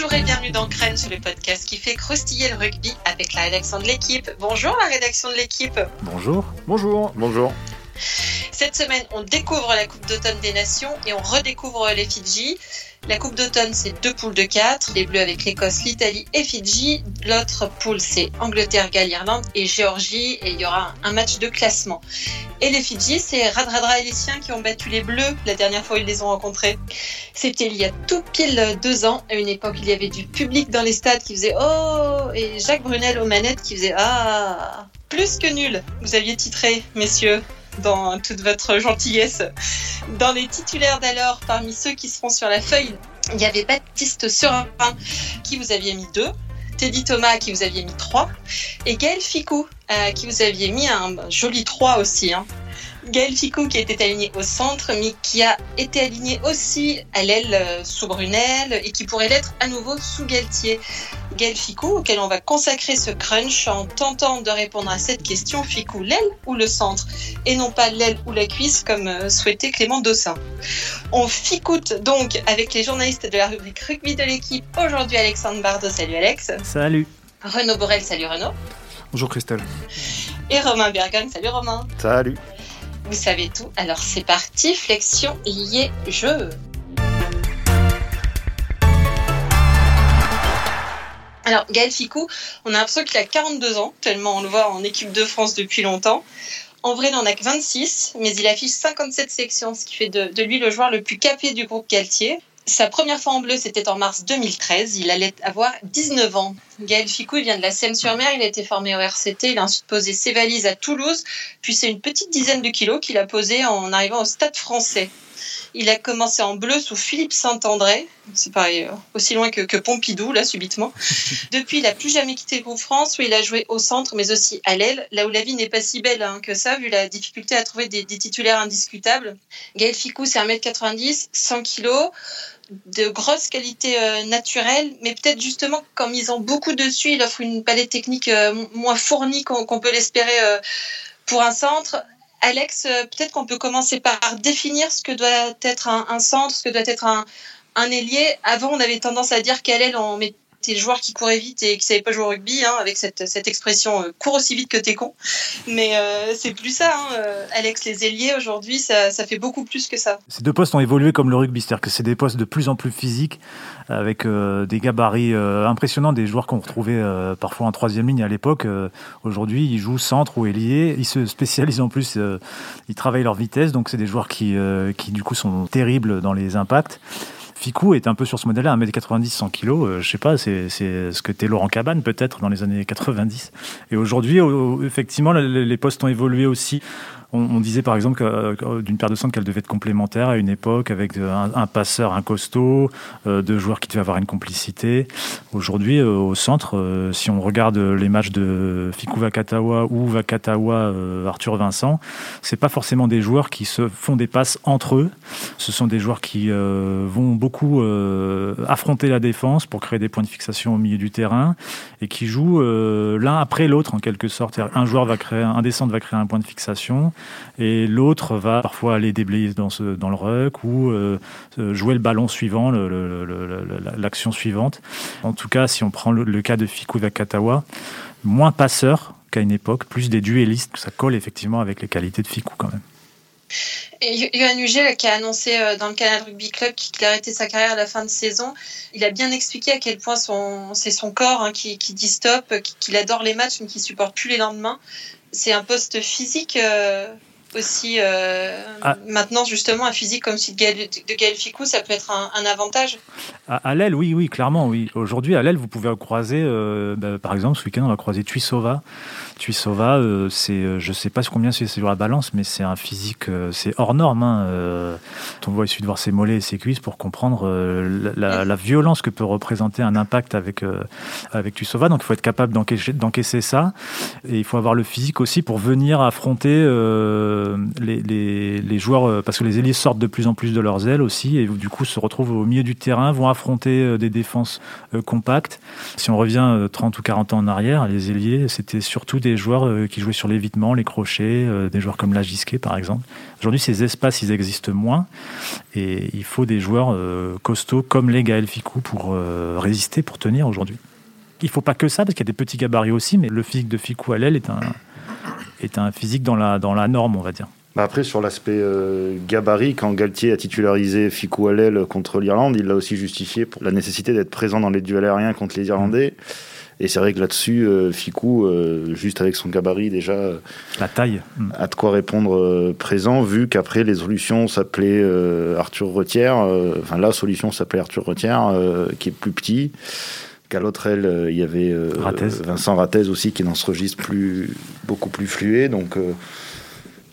Bonjour et bienvenue dans Crunch, le podcast qui fait croustiller le rugby avec la rédaction de l'équipe. Bonjour la rédaction de l'équipe. Bonjour. Bonjour. Bonjour. Cette semaine, on découvre la Coupe d'automne des Nations et on redécouvre les Fidji. La Coupe d'automne, c'est deux poules de quatre. Les Bleus avec l'Écosse, l'Italie et Fidji. L'autre poule, c'est Angleterre, Galles, Irlande et Géorgie. Et il y aura un match de classement. Et les Fidji, c'est Radradra et les siens qui ont battu les Bleus la dernière fois où ils les ont rencontrés. C'était il y a tout pile deux ans. À une époque, il y avait du public dans les stades qui faisait Oh Et Jacques Brunel aux manettes qui faisait Ah Plus que nul. Vous aviez titré, messieurs dans toute votre gentillesse. Dans les titulaires d'alors, parmi ceux qui seront sur la feuille, il y avait Baptiste Serin, qui vous aviez mis deux, Teddy Thomas, qui vous aviez mis trois, et Gaël Ficou, euh, qui vous aviez mis un joli 3 aussi. Hein. Gaël Ficou qui était aligné au centre, mais qui a été aligné aussi à l'aile euh, sous Brunel et qui pourrait l'être à nouveau sous Galtier. Gaël Ficou, auquel on va consacrer ce crunch en tentant de répondre à cette question Ficou, l'aile ou le centre? Et non pas l'aile ou la cuisse comme euh, souhaitait Clément Dossin. On ficoute donc avec les journalistes de la rubrique rugby de l'équipe. Aujourd'hui Alexandre Bardot, salut Alex. Salut. Renaud Borel, salut Renaud. Bonjour Christelle. Et Romain Bergon, salut Romain. Salut. Vous savez tout, alors c'est parti, flexion liée jeu. Alors Gaël Ficou, on a l'impression qu'il a 42 ans, tellement on le voit en équipe de France depuis longtemps. En vrai, il n'en a que 26, mais il affiche 57 sections, ce qui fait de, de lui le joueur le plus capé du groupe Galtier. Sa première fois en bleu, c'était en mars 2013. Il allait avoir 19 ans. Gaël Ficou, il vient de la Seine-sur-Mer. Il a été formé au RCT. Il a ensuite posé ses valises à Toulouse. Puis c'est une petite dizaine de kilos qu'il a posé en arrivant au Stade français. Il a commencé en bleu sous Philippe Saint-André. C'est pareil, euh, aussi loin que, que, Pompidou, là, subitement. Depuis, il n'a plus jamais quitté le groupe France, où il a joué au centre, mais aussi à l'aile, là où la vie n'est pas si belle hein, que ça, vu la difficulté à trouver des, des titulaires indiscutables. Gaël Ficou, c'est 1m90, 100 kg de grosses qualités euh, naturelles, mais peut-être justement comme ils ont beaucoup dessus, il offre une palette technique euh, moins fournie qu'on qu peut l'espérer pour un centre. Alex, euh, peut-être qu'on peut commencer par définir ce que doit être un, centre, ce que doit être un, un ailier. Avant, on avait tendance à dire qu'à l'aile, on met t'es le joueur qui courait vite et qui savait pas jouer au rugby, hein, avec cette, cette expression euh, cours aussi vite que t'es con. Mais euh, c'est plus ça, hein, euh, Alex. Les ailiers aujourd'hui, ça, ça, fait beaucoup plus que ça. Ces deux postes ont évolué comme le rugby, c'est-à-dire que c'est des postes de plus en plus physiques, avec euh, des gabarits impressionnants, des joueurs qu'on retrouvait parfois en troisième ligne à l'époque. aujourd'hui, ils jouent centre ou ailier. Ils se spécialisent en plus, ils travaillent leur vitesse, donc c'est des joueurs qui, qui du coup sont terribles dans les impacts. Ficou est un peu sur ce modèle-là, 1m90, 100 kg. Euh, je sais pas, c'est ce que était Laurent Cabane peut-être dans les années 90. Et aujourd'hui, effectivement, les postes ont évolué aussi. On, on, disait par exemple euh, d'une paire de centres qu'elle devait être complémentaire à une époque avec un, un passeur, un costaud, euh, deux joueurs qui devaient avoir une complicité. Aujourd'hui, euh, au centre, euh, si on regarde les matchs de Fikou Vakatawa ou Vakatawa euh, Arthur Vincent, c'est pas forcément des joueurs qui se font des passes entre eux. Ce sont des joueurs qui vont beaucoup affronter la défense pour créer des points de fixation au milieu du terrain et qui jouent l'un après l'autre en quelque sorte. Un joueur va créer, un des centres va créer un point de fixation et l'autre va parfois aller déblayer dans, le ruck ou euh, jouer le ballon suivant, l'action suivante. En tout cas, si on prend le, cas de Fiku Vakatawa, moins passeur qu'à une époque, plus des duellistes, ça colle effectivement avec les qualités de Fiku quand même. Et Johan Huget, qui a annoncé dans le Canal Rugby Club qu'il arrêtait sa carrière à la fin de saison, il a bien expliqué à quel point c'est son corps hein, qui, qui, dit stop, qu'il adore les matchs mais qui supporte plus les lendemains. C'est un poste physique euh, aussi. Euh, ah. Maintenant, justement, un physique comme celui de Gaël, Ficou, ça peut être un, un avantage. À, à l'aile, oui, oui, clairement, oui. Aujourd'hui, à l'aile, vous pouvez croiser, euh, bah, par exemple, ce week-end, on va croiser Tuisova. Tuisova, euh, c'est, je sais pas combien c'est sur la balance, mais c'est un physique, euh, c'est hors norme. Euh, on voit, il de voir ses mollets et ses cuisses pour comprendre euh, la, violence que peut représenter un impact avec, avec Tuisova. Donc, il faut être capable d'encaisser, d'encaisser ça. Et il faut avoir le physique aussi pour venir affronter les, les, les, joueurs, parce que les ailiers sortent de plus en plus de leurs ailes aussi, et du coup se retrouvent au milieu du terrain, vont affronter des défenses compactes. Si on revient 30 ou 40 ans en arrière, les ailiers, c'était surtout des des joueurs qui jouaient sur l'évitement, les crochets, des joueurs comme Lagisquet par exemple. Aujourd'hui, ces espaces, ils existent moins et il faut des joueurs costauds comme les Gaël Ficou pour résister, pour tenir aujourd'hui. Il ne faut pas que ça, parce qu'il y a des petits gabarits aussi, mais le physique de Ficou à l'aile est un, est un physique dans la, dans la norme, on va dire. Bah, après, sur l'aspect euh, gabarit, quand Galtier a titularisé Ficou à l'aile contre l'Irlande, il l'a aussi justifié pour la nécessité d'être présent dans les duels aériens contre les Irlandais. Et c'est vrai que là-dessus, euh, Ficou, euh, juste avec son gabarit déjà, la taille, a de quoi répondre présent, vu qu'après les solutions s'appelaient Arthur Retière, enfin la solution s'appelait Arthur Retière, qui est plus petit. Qu'à l'autre aile, il y avait Vincent Rattez aussi, qui est dans ce registre plus, beaucoup plus flué. Donc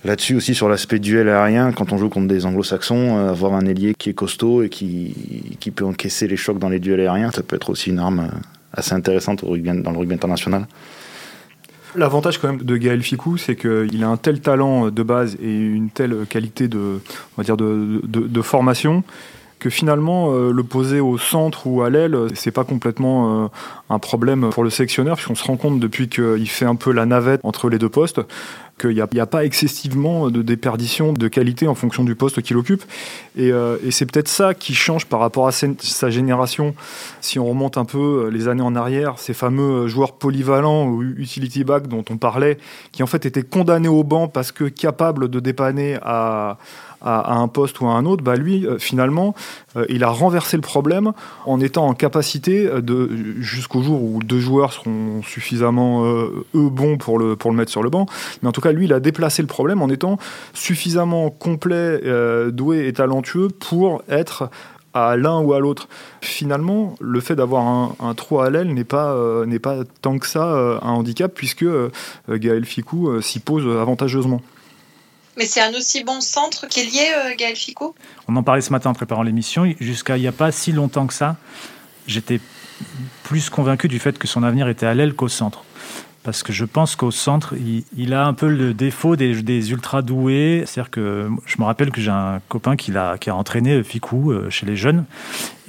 Là-dessus aussi, sur l'aspect duel aérien, quand on joue contre des anglo-saxons, euh, avoir un ailier qui est costaud et qui, qui, peut encaisser les chocs dans les duels aériens, ça peut être aussi une arme euh, assez intéressante dans le rugby international. L'avantage quand même de Gaël Ficou, c'est qu'il a un tel talent de base et une telle qualité de, on va dire de, formation que finalement euh, le poser au centre ou à l'aile, c'est pas complètement un problème pour le sectionneur, puisqu'on se rend compte depuis qu'il fait un peu la navette entre les deux postes, qu'il n'y a, pas excessivement de déperdition de qualité en fonction du poste qu'il occupe. Euh, et, c'est peut-être ça qui change par rapport à sa génération. Si on remonte un peu euh, les années en arrière, ces fameux joueurs polyvalents ou utility back dont on parlait, qui en fait étaient condamnés au banc parce que capables de dépanner à, à, un poste ou à un autre, bah lui, euh, finalement, euh, il a renversé le problème en étant en capacité de, jusqu'au jour où deux joueurs seront suffisamment euh, eux bons pour le, pour le mettre sur le banc, mais en tout cas, lui, il a déplacé le problème en étant suffisamment complet, doué et talentueux pour être à l'un ou à l'autre. Finalement, le fait d'avoir un, un, trou à l'aile n'est pas, n'est pas tant que ça un handicap, puisque Gaël Ficou s'y pose avantageusement. Mais c'est un aussi bon centre qu'il y est, euh, Gaël Ficou On en parlait ce matin en préparant l'émission. Jusqu'à il n'y a pas si longtemps que ça, j'étais plus convaincu du fait que son avenir était à l'aile qu'au centre. Parce que je pense qu'au centre, il, a un peu le défaut des, ultra doués. C'est-à-dire que je me rappelle que j'ai un copain qui a, entraîné Ficou euh, chez les jeunes.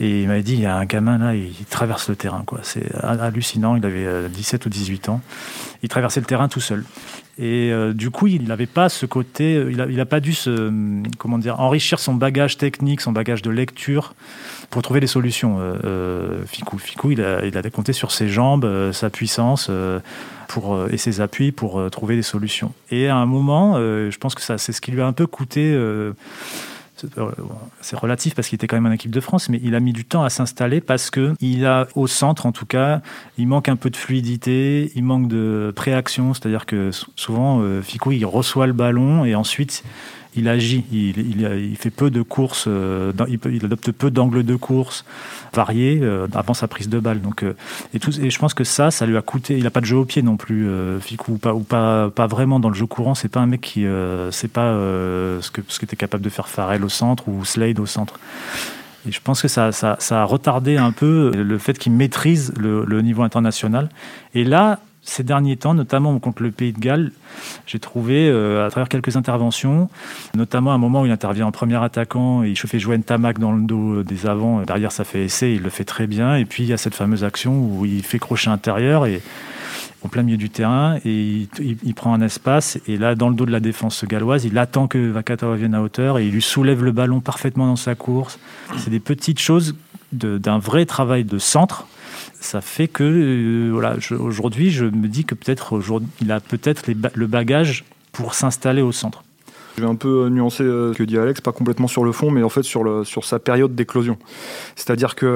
Et il m'avait dit il y a un gamin là, il traverse le terrain. C'est hallucinant. Il avait 17 euh, ou 18 ans. Il traversait le terrain tout seul. Et euh, du coup, il n'avait pas ce côté, euh, il n'a a pas dû se, comment dire, enrichir son bagage technique, son bagage de lecture pour trouver des solutions. Euh, Ficou, il a, il compté sur ses jambes, sa puissance pour, et ses appuis pour trouver des solutions. Et à un moment, je pense que ça, c'est ce qui lui a un peu coûté euh, c'est relatif parce qu'il était quand même en équipe de France, mais il a mis du temps à s'installer parce que il a au centre, en tout cas, il manque un peu de fluidité, il manque de préaction, c'est-à-dire que souvent euh, Fico il reçoit le ballon et ensuite il agit, il, fait peu de courses, euh, il, adopte peu d'angles de course variés euh, avant sa prise de balle. Donc, euh, et, je pense que ça, ça lui a coûté. Il n'a pas de jeu au pied non plus, Ficou, ou, pas, ou pas, vraiment dans le jeu courant. C'est pas un mec qui, c'est pas ce que ce qu'était capable de faire Farrell au centre ou Slade au centre. Et je pense que ça, ça, ça a retardé un peu le fait qu'il maîtrise le, le niveau international. Et là, ces derniers temps, notamment contre le Pays de Galles, j'ai trouvé, euh, à travers quelques interventions, notamment un moment où il intervient en premier attaquant et il fait jouer Tamac dans le dos des avants. Derrière, ça fait essai, il le fait très bien. Et puis, il y a cette fameuse action où il fait crochet intérieur et au plein milieu du terrain et il, prend un espace. Et là, dans le dos de la défense galloise, il attend que Vakata vienne à hauteur et il lui soulève le ballon parfaitement dans sa course. C'est des petites choses d'un vrai travail de centre ça fait que euh, voilà, aujourd'hui, je me dis que peut-être il a peut-être le bagage pour s'installer au centre. Je vais un peu euh, nuancer euh, ce que dit Alex, pas complètement sur le fond, mais en fait sur, sur sa période d'éclosion. C'est-à-dire qu'il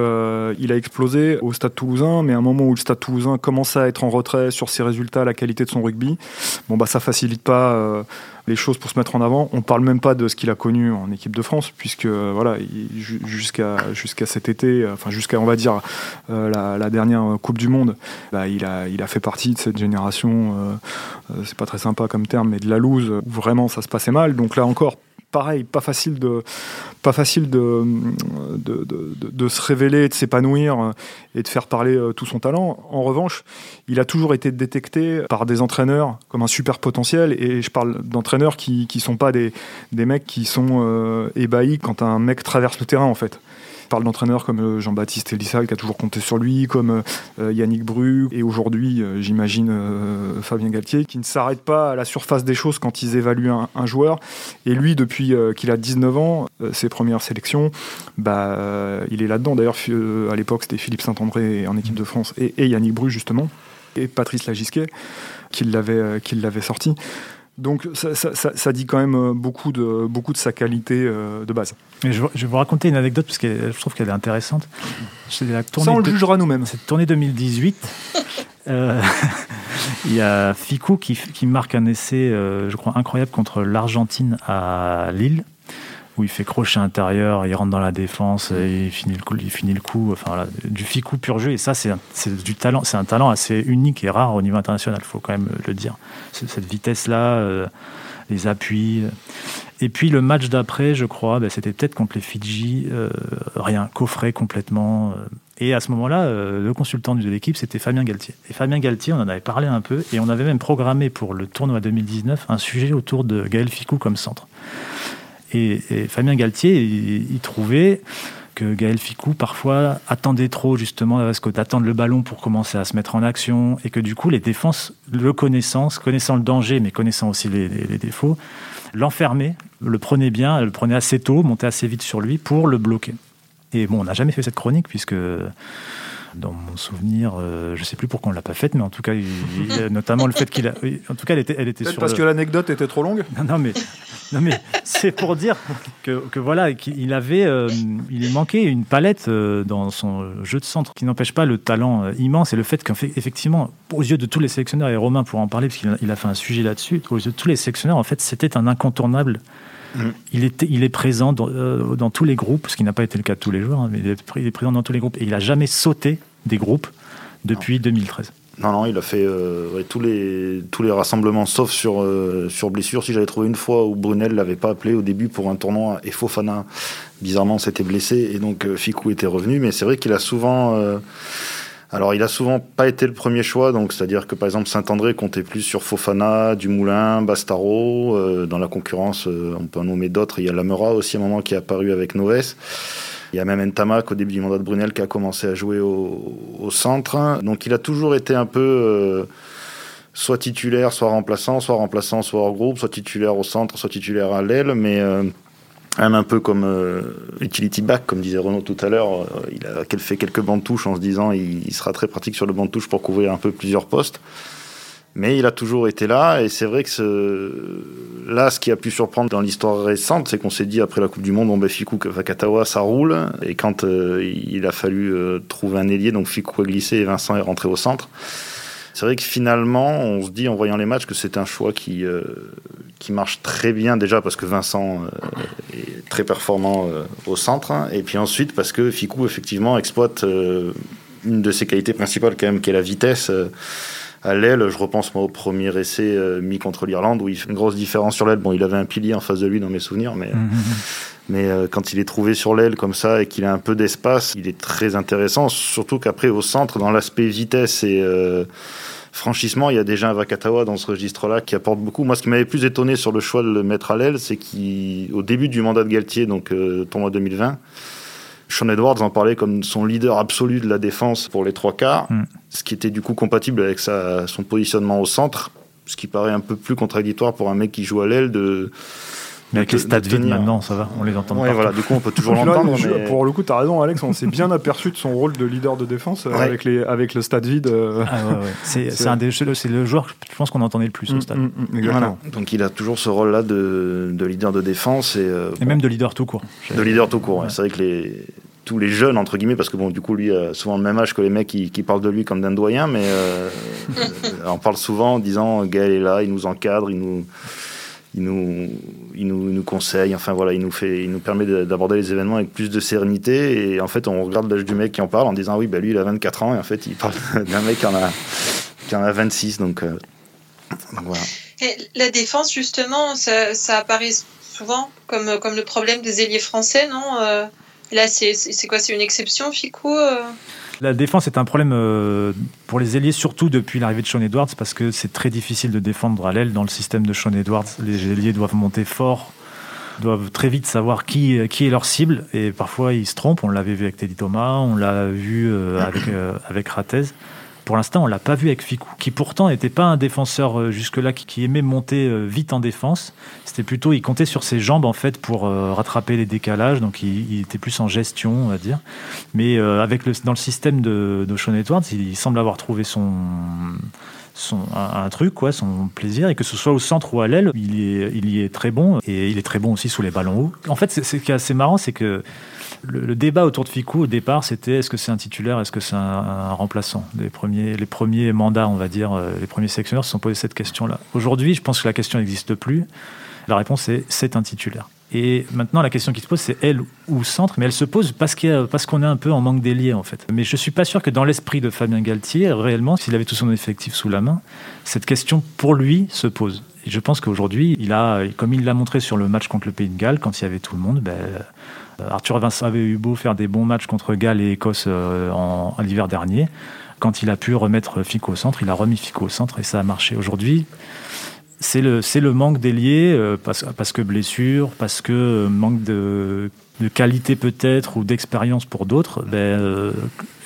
il a explosé au Stade Toulousain, mais à un moment où le Stade Toulousain commençait à être en retrait sur ses résultats, la qualité de son rugby, bon bah ça facilite pas les choses pour se mettre en avant. On parle même pas de ce qu'il a connu en équipe de France, puisque voilà, jusqu'à jusqu'à cet été, enfin jusqu'à on va dire euh, la, dernière Coupe du Monde, bah, il a il a fait partie de cette génération. Euh, euh, c'est pas très sympa comme terme, mais de la loose vraiment ça se passait mal. Donc là encore, pareil, pas facile de, pas facile de, de, de, se révéler, de s'épanouir euh, et de faire parler euh, tout son talent. En revanche, il a toujours été détecté par des entraîneurs comme un super potentiel. Et je parle d'entraîneurs qui ne sont pas des, des mecs qui sont euh, ébahis quand un mec traverse le terrain, en fait. Parle d'entraîneurs comme Jean-Baptiste Elissal qui a toujours compté sur lui, comme Yannick Bru et aujourd'hui, j'imagine, Fabien Galtier, qui ne s'arrête pas à la surface des choses quand ils évaluent un, joueur. Et lui, depuis qu'il a 19 ans, ses premières sélections, bah, il est là-dedans. D'ailleurs, à l'époque, c'était Philippe Saint-André en équipe de France et, et Yannick Bru, justement, et Patrice Lagisquet qui l'avait sorti. Donc ça, dit quand même euh, beaucoup de, beaucoup de sa qualité euh, de base. je, vais vous raconter une anecdote parce que je trouve qu'elle est intéressante. La ça, on le jugera nous-mêmes. Cette tournée 2018, euh, il y a Ficou qui, qui marque un essai, je crois, incroyable contre l'Argentine à Lille où il fait crochet intérieur, il rentre dans la défense, il finit le coup, enfin du ficou pur jeu. Et ça, c'est du talent, c'est un talent assez unique et rare au niveau international, il faut quand même le dire. Cette vitesse-là, euh, les appuis. Et puis le match d'après, je crois, ben, c'était peut-être contre les Fidji, euh, rien, coffret complètement. Euh. Et à ce moment-là, le consultant de l'équipe, c'était Fabien Galtier. Et Fabien Galtier, on en avait parlé un peu, et on avait même programmé pour le tournoi 2019 un sujet autour de Gaël Ficou comme centre. Et, Fabien Galtier, il, trouvait que Gaël Ficou parfois attendait trop justement parce que d'attendre le ballon pour commencer à se mettre en action et que du coup les défenses, le connaissant, connaissant le danger mais connaissant aussi les, défauts, l'enfermaient, le prenaient bien, le prenaient assez tôt, montaient assez vite sur lui pour le bloquer. Et bon, on n'a jamais fait cette chronique puisque dans mon souvenir, euh, je ne sais plus pourquoi on l'a pas faite, mais en tout cas, notamment le fait qu'il a, en tout cas, elle était, elle était sur parce que l'anecdote était trop longue. Non, mais, non, mais c'est pour dire que, que voilà, qu'il avait, euh, il manquait une palette euh, dans son jeu de centre, qui n'empêche pas le talent immense et le fait qu'effectivement, aux yeux de tous les sélectionneurs et Romain pour en parler parce qu'il a, fait un sujet là-dessus, aux yeux de tous les sélectionneurs, en fait, c'était un incontournable. Mm. Il, est présent dans, dans, tous les groupes, ce qui n'a pas été le cas de tous les joueurs, hein, mais il est, présent dans tous les groupes et il n'a jamais sauté des groupes depuis 2013. Non, non, il a fait euh, tous, les, tous les rassemblements, sauf sur, euh, sur blessure. Si j'avais trouvé une fois où Brunel l'avait pas appelé au début pour un tournoi et Fofana, bizarrement, s'était blessé et donc euh, Ficou était revenu. Mais c'est vrai qu'il a souvent. Alors, il a souvent pas été le premier choix, donc c'est-à-dire que par exemple Saint-André comptait plus sur Fofana, Dumoulin, Bastaro. dans la concurrence, on peut en nommer d'autres. Il y a Lamera aussi à un moment qui est apparu avec Noves. Il y a même Ntamak au début du mandat de Brunel qui a commencé à jouer au, centre. Donc il a toujours été un peu euh, soit titulaire, soit remplaçant, soit remplaçant, soit hors groupe, soit titulaire au centre, soit titulaire à l'aile, mais euh, un peu comme euh, utility back, comme disait Renaud tout à l'heure. il a fait quelques bancs de touche en se disant il, sera très pratique sur le banc de touche pour couvrir un peu plusieurs postes. Mais il a toujours été là, et c'est vrai que ce... là, ce qui a pu surprendre dans l'histoire récente, c'est qu'on s'est dit après la Coupe du Monde, bon ben Fikou Vakatawa, ça roule, et quand euh, il a fallu euh, trouver un ailier, donc Fikou a glissé et Vincent est rentré au centre. C'est vrai que finalement, on se dit en voyant les matchs que c'est un choix qui, euh, qui marche très bien déjà parce que Vincent est très performant au centre, et puis ensuite parce que Fikou effectivement exploite une de ses qualités principales quand même, qui est la vitesse à l'aile, je repense moi au premier essai euh, mis contre l'Irlande où il fait une grosse différence sur l'aile. Bon, il avait un pilier en face de lui dans mes souvenirs, mais, mhm. mais euh, quand il est trouvé sur l'aile comme ça et qu'il a un peu d'espace, il est très intéressant. Surtout qu'après, au centre, dans l'aspect vitesse et euh, franchissement, il y a déjà un Vakatawa dans ce registre-là qui apporte beaucoup. Moi, ce qui m'avait plus étonné sur le choix de le mettre à l'aile, c'est qu'au début du mandat de Galtier, donc tournoi 2020, sean Edwards en parlait comme son leader absolu de la défense pour les trois quarts, mm. ce qui était du coup compatible avec sa, son positionnement au centre, ce qui paraît un peu plus contradictoire pour un mec qui joue à l'aile de mais avec les stades vides maintenant, ça va, on les entend ouais, voilà, du coup, on peut toujours l'entendre. Mais... Pour le coup, tu as raison, Alex, on s'est bien aperçu de son rôle de leader de défense euh, avec, les, avec le stade vide. Euh. Ah, ouais, c'est, c'est, le joueur, je pense qu'on entendait le plus au mm, stade. Mm, mm, voilà. Donc il a toujours ce rôle-là de, de, leader de défense. Et, euh, et même de leader tout court. De leader tout court, c'est vrai que les, tous les jeunes, entre guillemets, parce que bon, du coup, lui a souvent le même âge que les mecs qui, parlent de lui comme d'un doyen, mais on parle souvent en disant Gaël est là, il nous encadre, il nous il nous, il nous, nous, conseille, enfin voilà, il nous, fait, il nous permet d'aborder les événements avec plus de sérénité. Et en fait, on regarde l'âge du mec qui en parle en disant oui, bah, lui, il a 24 ans, et en fait, il parle d'un mec qui en, a, qui en a 26. Donc, euh, donc voilà. La défense, justement, ça, ça, apparaît souvent comme, comme le problème des ailiers français, non euh, Là, c'est quoi? C'est une exception, Ficou euh? La défense est un problème euh, pour les ailiers, surtout depuis l'arrivée de Sean Edwards, parce que c'est très difficile de défendre à l'aile dans le système de Sean Edwards. Les ailiers doivent monter fort doivent très vite savoir qui, qui est leur cible et parfois ils se trompent. On l'avait vu avec Teddy Thomas, on l'a vu avec, avec Ratez. Pour l'instant, on l'a pas vu avec Ficou, qui pourtant n'était pas un défenseur euh, jusque-là qui, aimait monter euh, vite en défense. C'était plutôt, il comptait sur ses jambes en fait pour euh, rattraper les décalages, donc il, était plus en gestion, on va dire. Mais avec le, dans le système de, de Sean Edwards, il, semble avoir trouvé son, son, un, truc, quoi, son plaisir, et que ce soit au centre ou à l'aile, il, y est très bon, et il est très bon aussi sous les ballons hauts. En fait, ce qui est assez marrant, c'est que le, débat autour de Ficou au départ, c'était est-ce que c'est un titulaire, est-ce que c'est un, remplaçant? Les premiers, les premiers mandats, on va dire, euh, les premiers sélectionneurs se sont posés cette question-là. Aujourd'hui, je pense que la question n'existe plus. La réponse est c'est un titulaire. Et maintenant, la question qui se pose, c'est elle ou centre, mais elle se pose parce qu'on est un peu en manque d'ailier, en fait. Mais je suis pas sûr que dans l'esprit de Fabien Galtier, réellement, s'il avait tout son effectif sous la main, cette question pour lui se pose. Et je pense qu'aujourd'hui, il a, comme il l'a montré sur le match contre le Pays de Galles, quand il y avait tout le monde, ben, euh, Arthur Vincent avait eu beau faire des bons matchs contre Galles et Écosse euh, en, l'hiver dernier. Quand il a pu remettre Fico au centre, il a remis Fico au centre et ça a marché. Aujourd'hui, c'est le, le manque d'ailier euh, parce, parce, que blessure, parce que manque de, de qualité peut-être ou d'expérience pour d'autres. Ben,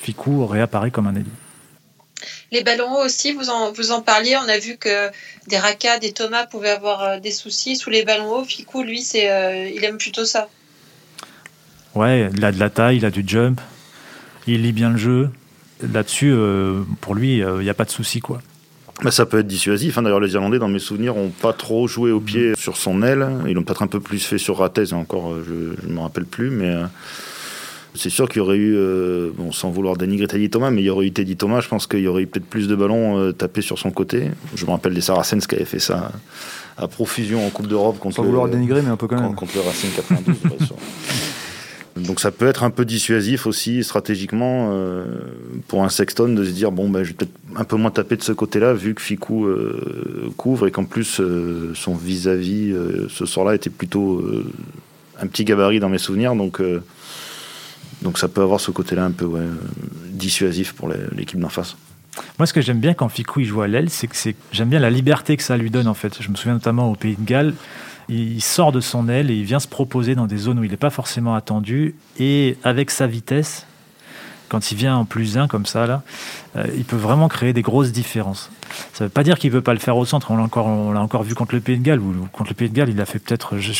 Ficou réapparaît comme un ailier. Les ballons hauts aussi, vous en, vous en parliez. On a vu que des Raka, des Thomas pouvaient avoir des soucis sous les ballons hauts. Ficou, lui, c'est, il aime plutôt ça. Ouais, il a de la taille, il a du jump, il lit bien le jeu. Là-dessus, euh, pour lui, il euh, n'y a pas de souci, quoi. Bah, ça peut être dissuasif. Hein. D'ailleurs, les Irlandais, dans mes souvenirs, n'ont pas trop joué au pied sur son aile. Ils l'ont peut-être un peu plus fait sur Ratez, encore, euh, je ne me rappelle plus. Mais c'est sûr qu'il y aurait eu, bon, sans vouloir dénigrer Teddy Thomas, mais il y aurait eu Teddy Thomas. Je pense qu'il y aurait eu peut-être plus de ballons tapés sur son côté. Je me rappelle des Saracens qui avaient fait ça à profusion en Coupe d'Europe contre. Sans vouloir dénigrer, mais un peu quand même. Contre le Racing 92, Donc ça peut être un peu dissuasif aussi stratégiquement euh, pour un Sexton de se dire bon ben je vais peut-être un peu moins taper de ce côté-là vu que Ficou euh, couvre et qu'en plus euh, son vis-à-vis ce soir-là était plutôt un petit gabarit dans mes souvenirs donc donc ça peut avoir ce côté-là un peu dissuasif pour l'équipe d'en face. Moi, ce que j'aime bien quand Ficou il joue à l'aile, c'est que j'aime bien la liberté que ça lui donne en fait. Je me souviens notamment au Pays de Galles il sort de son aile et il vient se proposer dans des zones où il n'est pas forcément attendu. Et avec sa vitesse, quand il vient en plus 1 comme ça, là, euh, il peut vraiment créer des grosses différences. Ça ne veut pas dire qu'il ne peut pas le faire au centre. On l'a encore, vu contre le Pays de Galles. Ou, contre le Pays de Galles, il a fait peut-être. Je,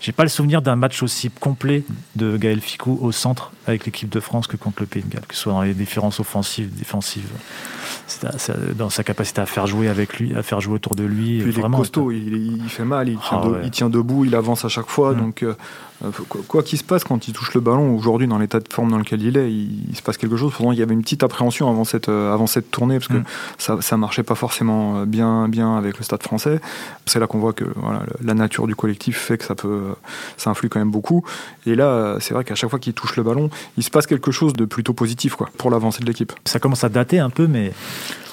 j'ai pas le souvenir d'un match aussi complet de Gaël Ficou au centre avec l'équipe de France que contre le Pays de Galles, que ce soit dans les différences offensives, défensives, dans sa capacité à faire jouer avec lui, à faire jouer autour de lui. Puis vraiment, il est costaud, il, fait mal, il tient, ah il tient, debout, il avance à chaque fois. Mm. Donc, euh, euh, quoi qu'il se passe quand il touche le ballon, aujourd'hui, dans l'état de forme dans lequel il est, il, se passe quelque chose. Pourtant, il y avait une petite appréhension avant cette, euh, avant cette tournée, parce que mm. ça, ça marchait pas forcément bien, bien avec le stade français. C'est là qu'on voit que voilà, la nature du collectif fait que ça peut, ça influe quand même beaucoup. Et là, c'est vrai qu'à chaque fois qu'il touche le ballon, il se passe quelque chose de plutôt positif quoi, pour l'avancée de l'équipe. Ça commence à dater un peu, mais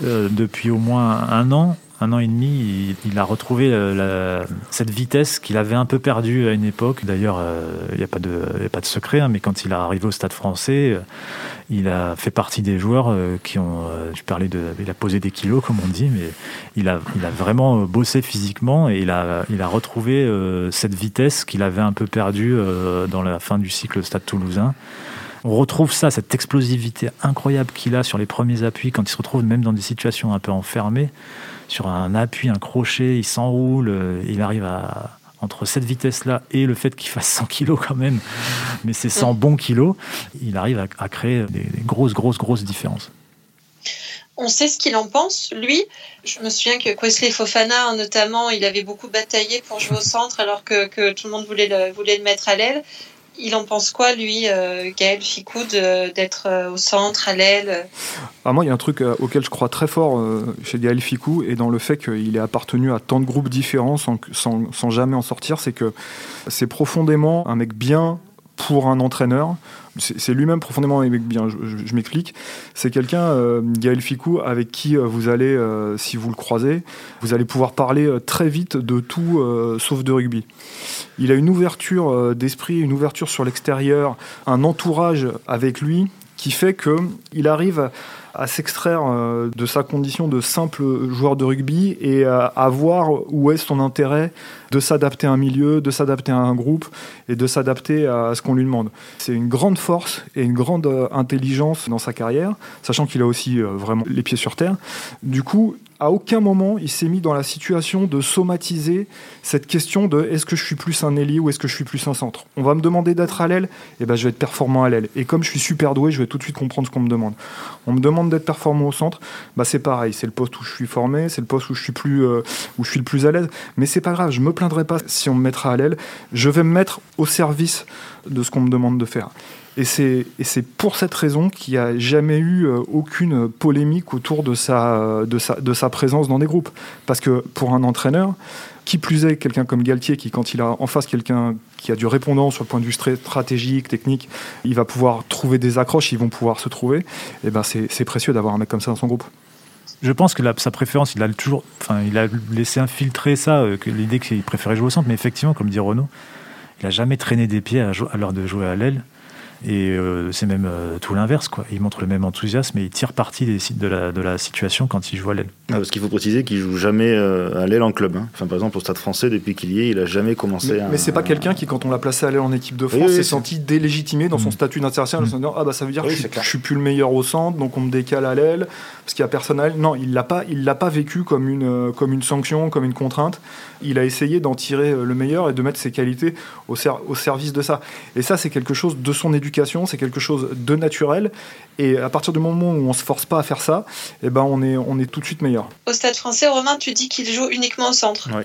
euh, depuis au moins un an, un an et demi, il, a retrouvé euh, cette vitesse qu'il avait un peu perdue à une époque. D'ailleurs, euh, il n'y a, pas de, secret, hein, mais quand il est arrivé au Stade français, il a fait partie des joueurs qui ont. je parlais de. Il a posé des kilos, comme on dit, mais il a, vraiment bossé physiquement et il a retrouvé cette vitesse qu'il avait un peu perdue dans la fin du cycle Stade toulousain on retrouve ça, cette explosivité incroyable qu'il a sur les premiers appuis, quand il se retrouve même dans des situations un peu enfermées, sur un appui, un crochet, il s'enroule, euh, il arrive à, entre cette vitesse-là et le fait qu'il fasse 100 kilos quand même, mais c'est 100 bons kilos, il arrive à, créer des, grosses, grosses, grosses différences. On sait ce qu'il en pense, lui. Je me souviens que Wesley Fofana, notamment, il avait beaucoup bataillé pour jouer au centre alors que, tout le monde voulait voulait le mettre à l'aile. Il en pense quoi, lui, euh, Gaël Ficou, d'être euh, au centre, à l'aile? Ah, Moi, il y a un truc euh, auquel je crois très fort chez Gaël Ficou, et dans le fait qu'il ait appartenu à tant de groupes différents sans, sans jamais en sortir, c'est que c'est profondément un mec bien pour un entraîneur, c'est lui-même profondément bien, je, m'explique. C'est quelqu'un, euh, Gaël Ficou, avec qui euh, vous allez, euh, si vous le croisez, vous allez pouvoir parler très vite de tout sauf de rugby. Il a une ouverture d'esprit, une ouverture sur l'extérieur, un entourage avec lui qui fait qu'il arrive à s'extraire euh, de sa condition de simple joueur de rugby et à, voir où est son intérêt de s'adapter à un milieu, de s'adapter à un groupe et de s'adapter à ce qu'on lui demande. C'est une grande force et une grande euh, intelligence dans sa carrière, sachant qu'il a aussi euh, vraiment les pieds sur terre. Du coup, à aucun moment il s'est mis dans la situation de somatiser cette question de est-ce que je suis plus un ailier ou est-ce que je suis plus un centre? On va me demander d'être à l'aile, et eh ben je vais être performant à l'aile. Et comme je suis super doué, je vais tout de suite comprendre ce qu'on me demande. On me demande d'être performant au centre, bah c'est pareil, c'est le poste où je suis formé, c'est le poste où je suis plus euh, où je suis le plus à l'aise. Mais c'est pas grave, je me plaindrai pas si on me mettra à l'aile. Je vais me mettre au service de ce qu'on me demande de faire. Et c'est pour cette raison qu'il n'y a jamais eu euh, aucune polémique autour de sa, de, sa, de sa présence dans des groupes. Parce que pour un entraîneur, qui plus est, quelqu'un comme Galtier, qui quand il a en face quelqu'un qui a du répondant sur le point de vue stratégique, technique, il va pouvoir trouver des accroches, ils vont pouvoir se trouver. Et eh ben c'est précieux d'avoir un mec comme ça dans son groupe. Je pense que sa préférence, il a toujours, enfin, il a laissé infiltrer ça, euh, l'idée qu'il préférait jouer au centre. Mais effectivement, comme dit Renaud, il a jamais traîné des pieds à l'heure de jouer à l'aile. Et euh, c'est même euh, tout l'inverse, quoi. Il montre le même enthousiasme et il tire parti des, de, la, de la situation quand il joue à l'aile. Ah, parce qu'il faut préciser qu'il joue jamais euh, à l'aile en club. Hein. Enfin, par exemple, au Stade français, depuis qu'il y est, il a jamais commencé mais, à. Mais c'est pas quelqu'un qui, quand on l'a placé à l'aile en équipe de France, s'est senti délégitimé dans son mm. statut d'international en mm. Ah, bah ça veut dire que je, je, suis plus le meilleur au centre, donc on me décale à l'aile, parce qu'il y a personne à l'aile. Non, il l'a pas, il l'a pas vécu comme une, comme une sanction, comme une contrainte. Il a essayé d'en tirer le meilleur et de mettre ses qualités au, au service de ça. Et ça, c'est quelque chose de son éducation, c'est quelque chose de naturel. Et à partir du moment où on se force pas à faire ça, eh ben on est, on est tout de suite meilleur. Au Stade français, Romain, tu dis qu'il joue uniquement au centre. Oui.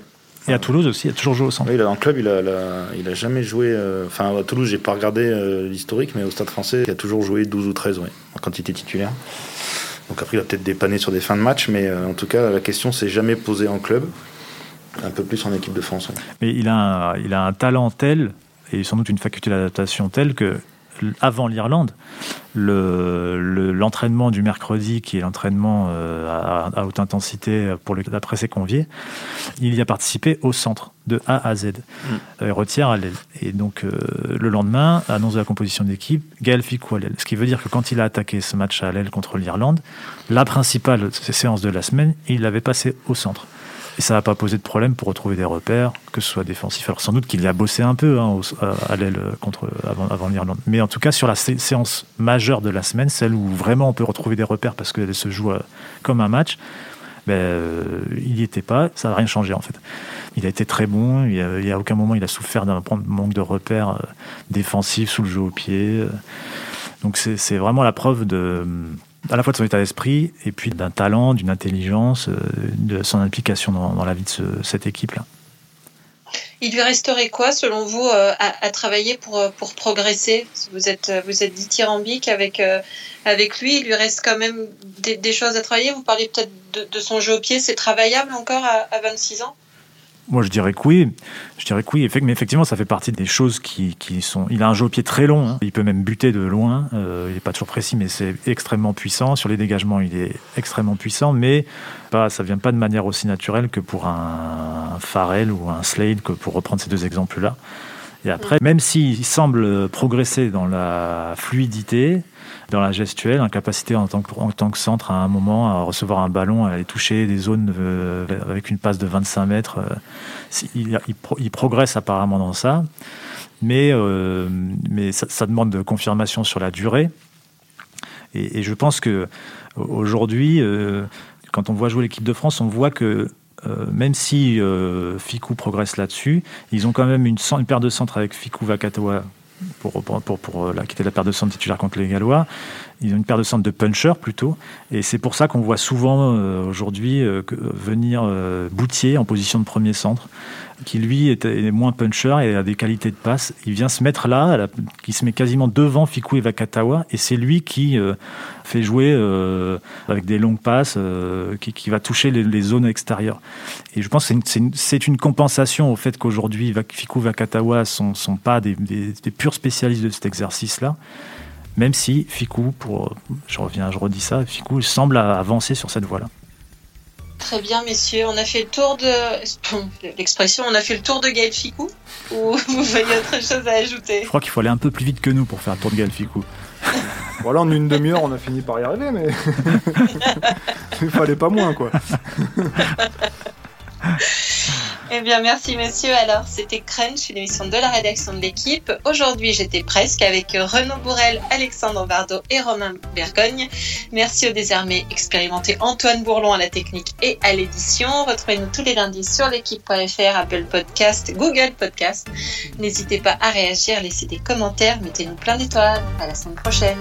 Et à Toulouse aussi, il a toujours joué au centre. Oui, dans le club, il a, il a jamais joué. Euh, enfin, à Toulouse, j'ai pas regardé euh, l'historique, mais au Stade français, il a toujours joué 12 ou 13, oui, en quantité titulaire. Donc après, il a peut-être dépanné sur des fins de match, mais euh, en tout cas, la question s'est jamais posée en club. Un peu plus en équipe de France. Mais il a, un, il a un talent tel, et sans doute une faculté d'adaptation telle que avant l'Irlande, l'entraînement du mercredi, qui est l'entraînement euh, à, haute intensité pour le, d'après ses conviés, il y a participé au centre, de A à Z. Mm. Euh, l'aile. Et donc, euh, le lendemain, annonce de la composition d'équipe, Gaël Ficou à l'aile. Ce qui veut dire que quand il a attaqué ce match à l'aile contre l'Irlande, la principale séance de la semaine, il l'avait passé au centre. Et ça n'a pas posé de problème pour retrouver des repères, que ce soit défensif. Alors sans doute qu'il a bossé un peu hein, à l'aile contre avant, l'Irlande. Mais en tout cas, sur la séance majeure de la semaine, celle où vraiment on peut retrouver des repères parce qu'elle se joue euh, comme un match, ben, euh, il n'y était pas, ça n'a rien changé en fait. Il a été très bon, il n'y a, aucun moment il a souffert d'un manque de repères euh, défensifs sous le jeu au pied. Donc c'est vraiment la preuve de à la fois de son état d'esprit et puis d'un talent, d'une intelligence, euh, de son implication dans, la vie de cette équipe-là. Il lui resterait quoi, selon vous, euh, à, travailler pour, euh, pour progresser? Vous êtes, vous êtes dithyrambique avec, avec lui. Il lui reste quand même des, choses à travailler. Vous parlez peut-être de, son jeu au pied. C'est travaillable encore à, à 26 ans? Moi, je dirais que oui. Je dirais oui. Mais effectivement, ça fait partie des choses qui, sont. Il a un jeu au pied très long. Hein. Il peut même buter de loin. Euh, il n'est pas toujours précis, mais c'est extrêmement puissant. Sur les dégagements, il est extrêmement puissant. Mais ça vient pas de manière aussi naturelle que pour un, Farrell ou un Slade, pour reprendre ces deux exemples-là. Et après, même s'il semble progresser dans la fluidité, dans la gestuelle, incapacité en tant, que, en tant que centre à un moment à recevoir un ballon, à aller toucher des zones euh, avec une passe de 25 mètres. Euh, il, progresse apparemment dans ça, mais, euh, mais ça, demande de confirmation sur la durée. Et, je pense que aujourd'hui, quand on voit jouer l'équipe de France, on voit que même si Ficou progresse là-dessus, ils ont quand même une, une paire de centres avec Ficou Vakatawa pour, pour, pour, euh, la, qui était la paire de centre titulaire contre les Gallois. Ils ont une paire de centre de puncher plutôt. Et c'est pour ça qu'on voit souvent euh, aujourd'hui euh, venir Boutier en position de premier centre qui lui est, moins puncher et a des qualités de passe. Il vient se mettre là, qui se met quasiment devant Fiku et Vakatawa, et c'est lui qui euh, fait jouer euh, avec des longues passes, euh, qui, va toucher les, zones extérieures. Et je pense que c'est une, compensation au fait qu'aujourd'hui Fiku et Vakatawa sont, sont pas des, purs spécialistes de cet exercice-là. Même si Fiku, pour, je reviens, je redis ça, Fiku semble avancer sur cette voie-là. Très bien, messieurs. On a fait le tour de. L'expression, on a fait le tour de Gaël Ficou Ou vous voyez autre chose à ajouter? Je crois qu'il faut aller un peu plus vite que nous pour faire le tour de Gaël Ficou. Voilà, en une demi-heure, on a fini par y arriver, mais il fallait pas moins, quoi. Eh bien, merci monsieur. Alors, c'était Crunch, une émission de la rédaction de l'équipe. Aujourd'hui, j'étais presque avec Renaud Bourrel, Alexandre Bardot et Romain Bergogne. Merci au désarmé expérimenté Antoine Bourlon à la technique et à l'édition. Retrouvez-nous tous les lundis sur l'équipe.fr, Apple Podcast, Google Podcast. N'hésitez pas à réagir, laissez des commentaires, mettez-nous plein d'étoiles. À la semaine prochaine.